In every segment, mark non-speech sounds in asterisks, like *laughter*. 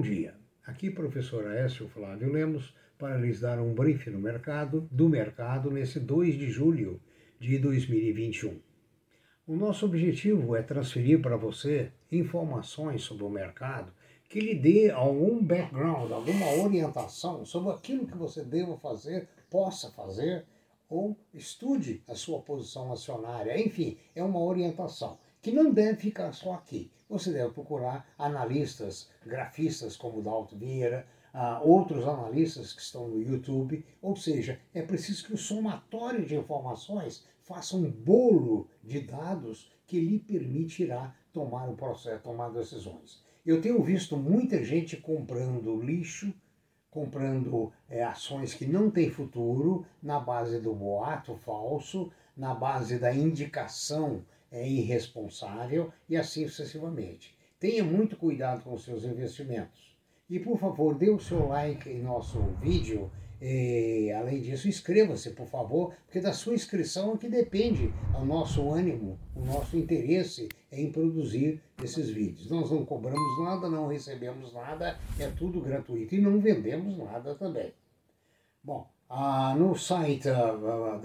Bom dia. Aqui professor Aécio Flávio Lemos para lhes dar um briefing no mercado, do mercado nesse 2 de julho de 2021. O nosso objetivo é transferir para você informações sobre o mercado que lhe dê algum background, alguma orientação sobre aquilo que você deva fazer, possa fazer ou estude a sua posição acionária. Enfim, é uma orientação que não deve ficar só aqui. Você deve procurar analistas, grafistas como Dalton Vieira, uh, outros analistas que estão no YouTube. Ou seja, é preciso que o somatório de informações faça um bolo de dados que lhe permitirá tomar o processo, tomar decisões. Eu tenho visto muita gente comprando lixo, comprando é, ações que não têm futuro, na base do boato falso, na base da indicação é, irresponsável e assim sucessivamente. Tenha muito cuidado com os seus investimentos. E por favor, dê o seu like em nosso vídeo. E, além disso, inscreva-se, por favor, porque da sua inscrição é que depende o nosso ânimo, o nosso interesse em produzir esses vídeos. Nós não cobramos nada, não recebemos nada, é tudo gratuito e não vendemos nada também. Bom, ah, no site uh,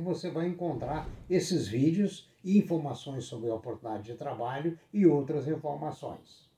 você vai encontrar esses vídeos e informações sobre a oportunidade de trabalho e outras informações.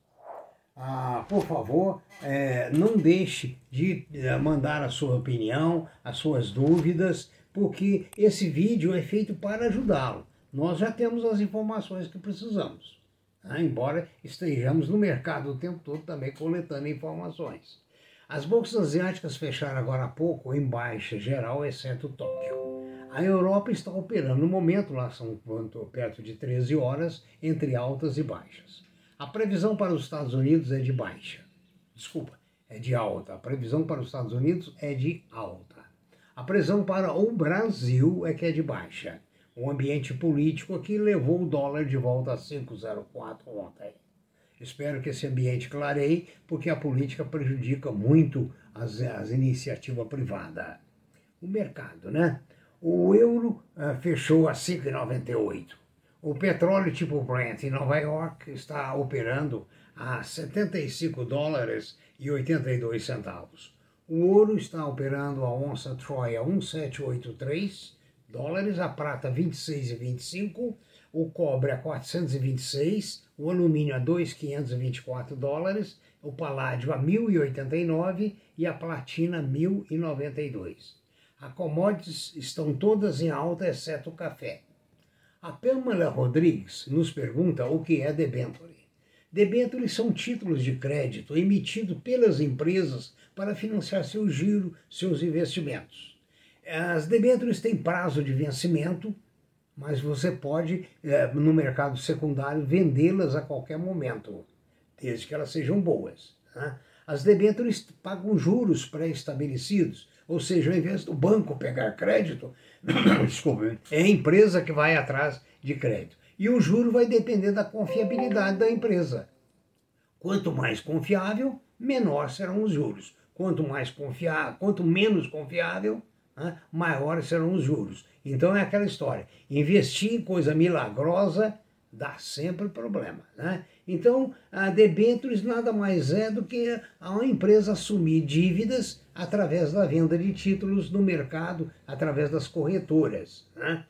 Ah, por favor, é, não deixe de é, mandar a sua opinião, as suas dúvidas, porque esse vídeo é feito para ajudá-lo. Nós já temos as informações que precisamos, tá? embora estejamos no mercado o tempo todo também coletando informações. As bolsas asiáticas fecharam agora há pouco em baixa geral, exceto Tóquio. A Europa está operando no momento, lá são perto de 13 horas, entre altas e baixas. A previsão para os Estados Unidos é de baixa. Desculpa, é de alta. A previsão para os Estados Unidos é de alta. A previsão para o Brasil é que é de baixa. O ambiente político aqui levou o dólar de volta a 5,04 ontem. Espero que esse ambiente clareie, porque a política prejudica muito as, as iniciativas privadas. O mercado, né? O euro uh, fechou a 5,98. O petróleo tipo Brent em Nova York está operando a 75 dólares e 82 centavos. O ouro está operando a onça Troy a 1783 dólares, a prata 26,25 o cobre a 426, o alumínio a 2.524 dólares, o paládio a 1.089 e a platina 1.092. As commodities estão todas em alta, exceto o café. A Pamela Rodrigues nos pergunta o que é debenture. Debenture são títulos de crédito emitidos pelas empresas para financiar seu giro, seus investimentos. As debêntures têm prazo de vencimento, mas você pode, é, no mercado secundário, vendê-las a qualquer momento, desde que elas sejam boas. Né? As debêntures pagam juros pré-estabelecidos, ou seja, ao invés do banco pegar crédito, *coughs* desculpa, é a empresa que vai atrás de crédito. E o juro vai depender da confiabilidade da empresa. Quanto mais confiável, menor serão os juros. Quanto mais confiável, quanto menos confiável, né, maiores serão os juros. Então é aquela história: investir em coisa milagrosa dá sempre problema. Né? Então, a debêntures nada mais é do que a empresa assumir dívidas através da venda de títulos no mercado, através das corretoras. Né?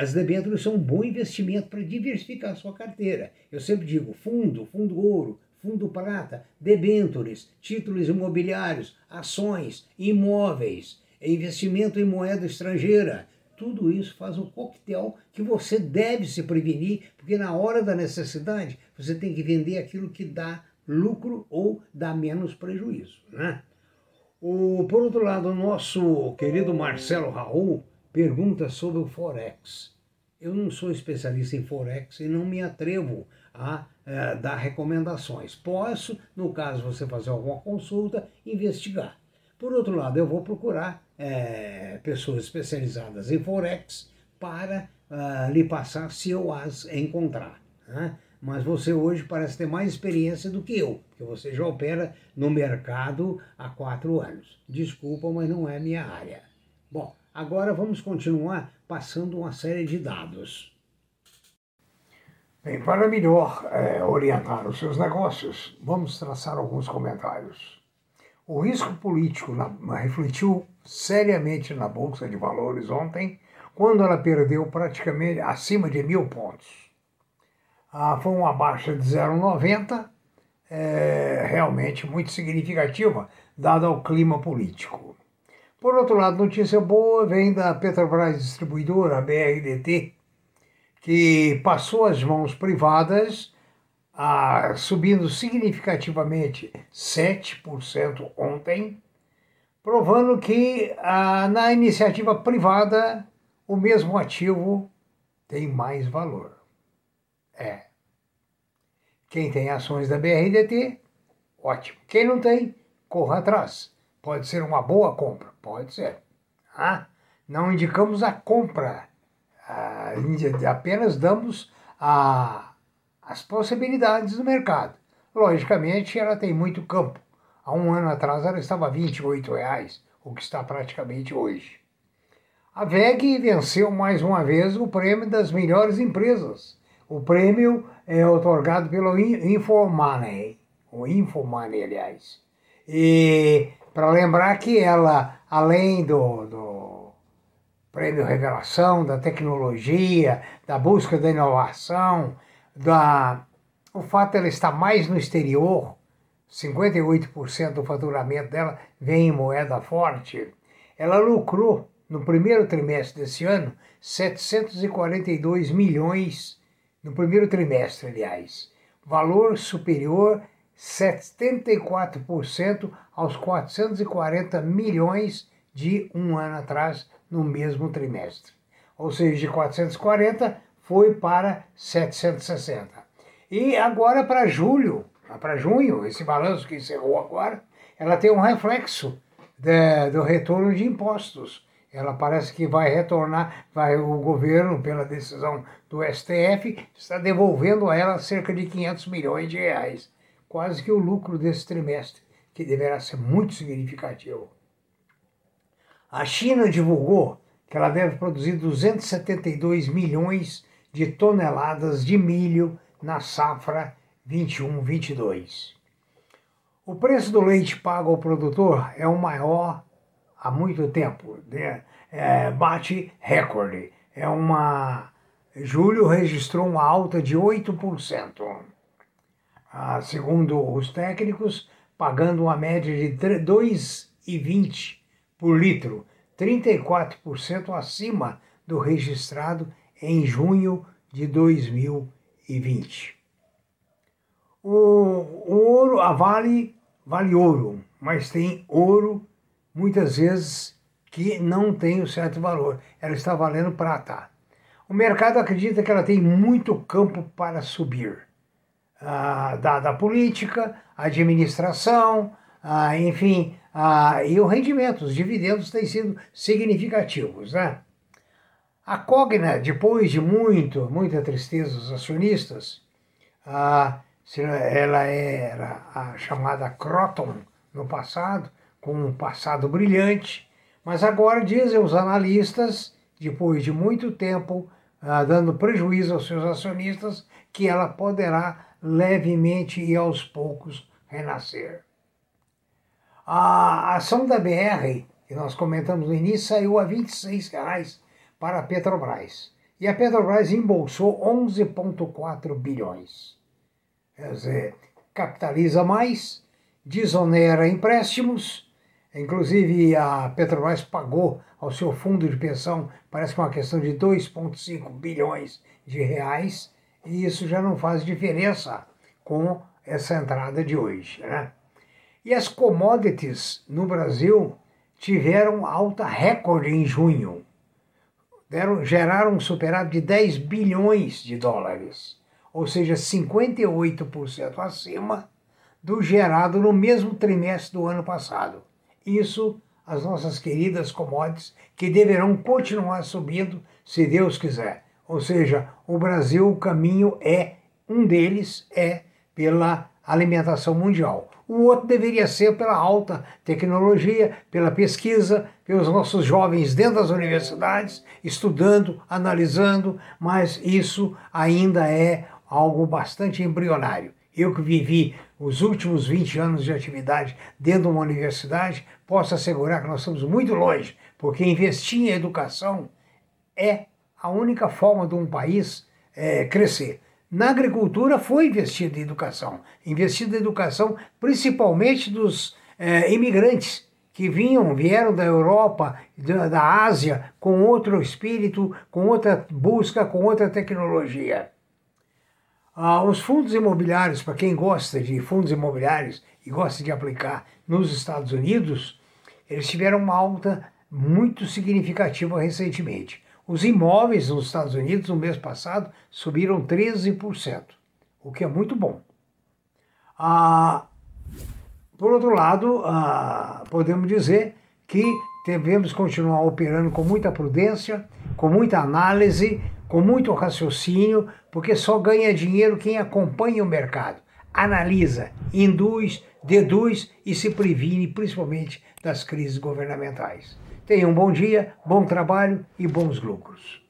As debêntures são um bom investimento para diversificar a sua carteira. Eu sempre digo: fundo, fundo ouro, fundo prata, debêntures, títulos imobiliários, ações, imóveis investimento em moeda estrangeira. Tudo isso faz um coquetel que você deve se prevenir, porque na hora da necessidade você tem que vender aquilo que dá lucro ou dá menos prejuízo. Né? O, por outro lado, o nosso querido Marcelo Raul pergunta sobre o Forex. Eu não sou especialista em Forex e não me atrevo a é, dar recomendações. Posso, no caso você fazer alguma consulta, investigar. Por outro lado, eu vou procurar é, pessoas especializadas em Forex para uh, lhe passar se eu as encontrar. Né? Mas você hoje parece ter mais experiência do que eu, porque você já opera no mercado há quatro anos. Desculpa, mas não é minha área. Bom, agora vamos continuar passando uma série de dados. Bem, para melhor é, orientar os seus negócios, vamos traçar alguns comentários. O risco político na, refletiu seriamente na Bolsa de Valores ontem, quando ela perdeu praticamente acima de mil pontos. Ah, foi uma baixa de 0,90, é, realmente muito significativa, dado o clima político. Por outro lado, notícia boa vem da Petrobras Distribuidora, a BRDT, que passou às mãos privadas, subindo significativamente 7% ontem, provando que na iniciativa privada o mesmo ativo tem mais valor. É. Quem tem ações da BRDT, ótimo. Quem não tem, corra atrás. Pode ser uma boa compra, pode ser. Ah, não indicamos a compra ah, apenas damos a, as possibilidades do mercado. Logicamente, ela tem muito campo. Há um ano atrás ela estava 28 reais, o que está praticamente hoje. A VEG venceu mais uma vez o prêmio das melhores empresas. O prêmio é otorgado pelo Infomoney, o Infomoney, aliás. E para lembrar que ela, além do, do prêmio Revelação, da tecnologia, da busca da inovação, da o fato de ela estar mais no exterior, 58% do faturamento dela vem em moeda forte. Ela lucrou no primeiro trimestre desse ano 742 milhões no primeiro trimestre, aliás, valor superior 74% aos 440 milhões de um ano atrás no mesmo trimestre. Ou seja, de 440 foi para 760. E agora para julho, para junho, esse balanço que encerrou agora, ela tem um reflexo de, do retorno de impostos. Ela parece que vai retornar, vai o governo, pela decisão do STF, está devolvendo a ela cerca de 500 milhões de reais, quase que o lucro desse trimestre, que deverá ser muito significativo. A China divulgou que ela deve produzir 272 milhões de toneladas de milho na safra 21-22. O preço do leite pago ao produtor é o maior há muito tempo, né? é, bate recorde. É uma julho registrou uma alta de 8%. Ah, segundo os técnicos, pagando uma média de 2,20 por litro, 34% acima do registrado em junho de 2020. O, o ouro, a Vale, vale ouro, mas tem ouro muitas vezes que não tem o certo valor. Ela está valendo prata. O mercado acredita que ela tem muito campo para subir. Ah, dada a política, a administração, ah, enfim, ah, e o rendimento, os dividendos têm sido significativos. Né? A Cogna, depois de muito, muita tristeza dos acionistas, ela era a chamada Croton no passado, com um passado brilhante, mas agora dizem os analistas, depois de muito tempo dando prejuízo aos seus acionistas, que ela poderá levemente e aos poucos renascer. A ação da BR, que nós comentamos no início, saiu a R$ 26,00 para a Petrobras. E a Petrobras embolsou 11,4 bilhões. Quer dizer, capitaliza mais, desonera empréstimos, inclusive a Petrobras pagou ao seu fundo de pensão, parece que é uma questão de 2,5 bilhões de reais, e isso já não faz diferença com essa entrada de hoje. Né? E as commodities no Brasil tiveram alta recorde em junho. Deram, geraram um superávit de 10 bilhões de dólares, ou seja, 58% acima do gerado no mesmo trimestre do ano passado. Isso as nossas queridas commodities que deverão continuar subindo se Deus quiser. Ou seja, o Brasil, o caminho é um deles é pela alimentação mundial. O outro deveria ser pela alta tecnologia, pela pesquisa, pelos nossos jovens dentro das universidades, estudando, analisando, mas isso ainda é algo bastante embrionário. Eu que vivi os últimos 20 anos de atividade dentro de uma universidade, posso assegurar que nós estamos muito longe, porque investir em educação é a única forma de um país é, crescer. Na agricultura foi investido em educação, investido em educação principalmente dos é, imigrantes que vinham, vieram da Europa, da, da Ásia, com outro espírito, com outra busca, com outra tecnologia. Ah, os fundos imobiliários, para quem gosta de fundos imobiliários e gosta de aplicar nos Estados Unidos, eles tiveram uma alta muito significativa recentemente. Os imóveis nos Estados Unidos no mês passado subiram 13%, o que é muito bom. Ah, por outro lado, ah, podemos dizer que devemos continuar operando com muita prudência, com muita análise, com muito raciocínio, porque só ganha dinheiro quem acompanha o mercado, analisa, induz, deduz e se previne principalmente das crises governamentais. Tenha um bom dia, bom trabalho e bons lucros.